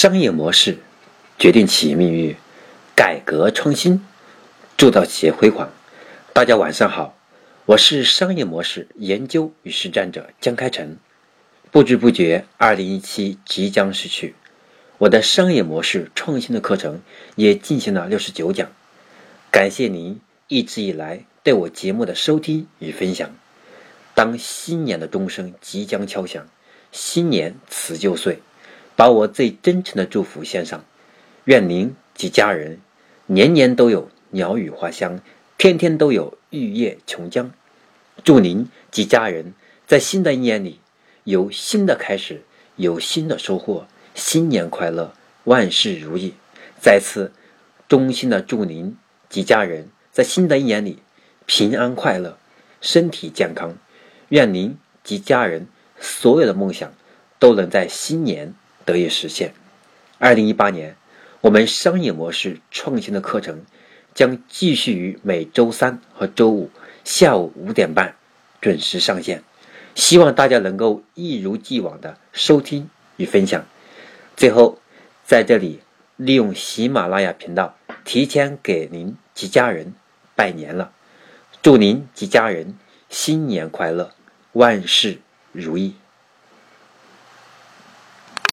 商业模式决定企业命运，改革创新铸造企业辉煌。大家晚上好，我是商业模式研究与实战者江开成。不知不觉，二零一七即将逝去，我的商业模式创新的课程也进行了六十九讲。感谢您一直以来对我节目的收听与分享。当新年的钟声即将敲响，新年辞旧岁。把我最真诚的祝福献上，愿您及家人年年都有鸟语花香，天天都有玉叶琼浆。祝您及家人在新的一年里有新的开始，有新的收获，新年快乐，万事如意。再次衷心的祝您及家人在新的一年里平安快乐，身体健康。愿您及家人所有的梦想都能在新年。得以实现。二零一八年，我们商业模式创新的课程将继续于每周三和周五下午五点半准时上线，希望大家能够一如既往的收听与分享。最后，在这里利用喜马拉雅频道提前给您及家人拜年了，祝您及家人新年快乐，万事如意。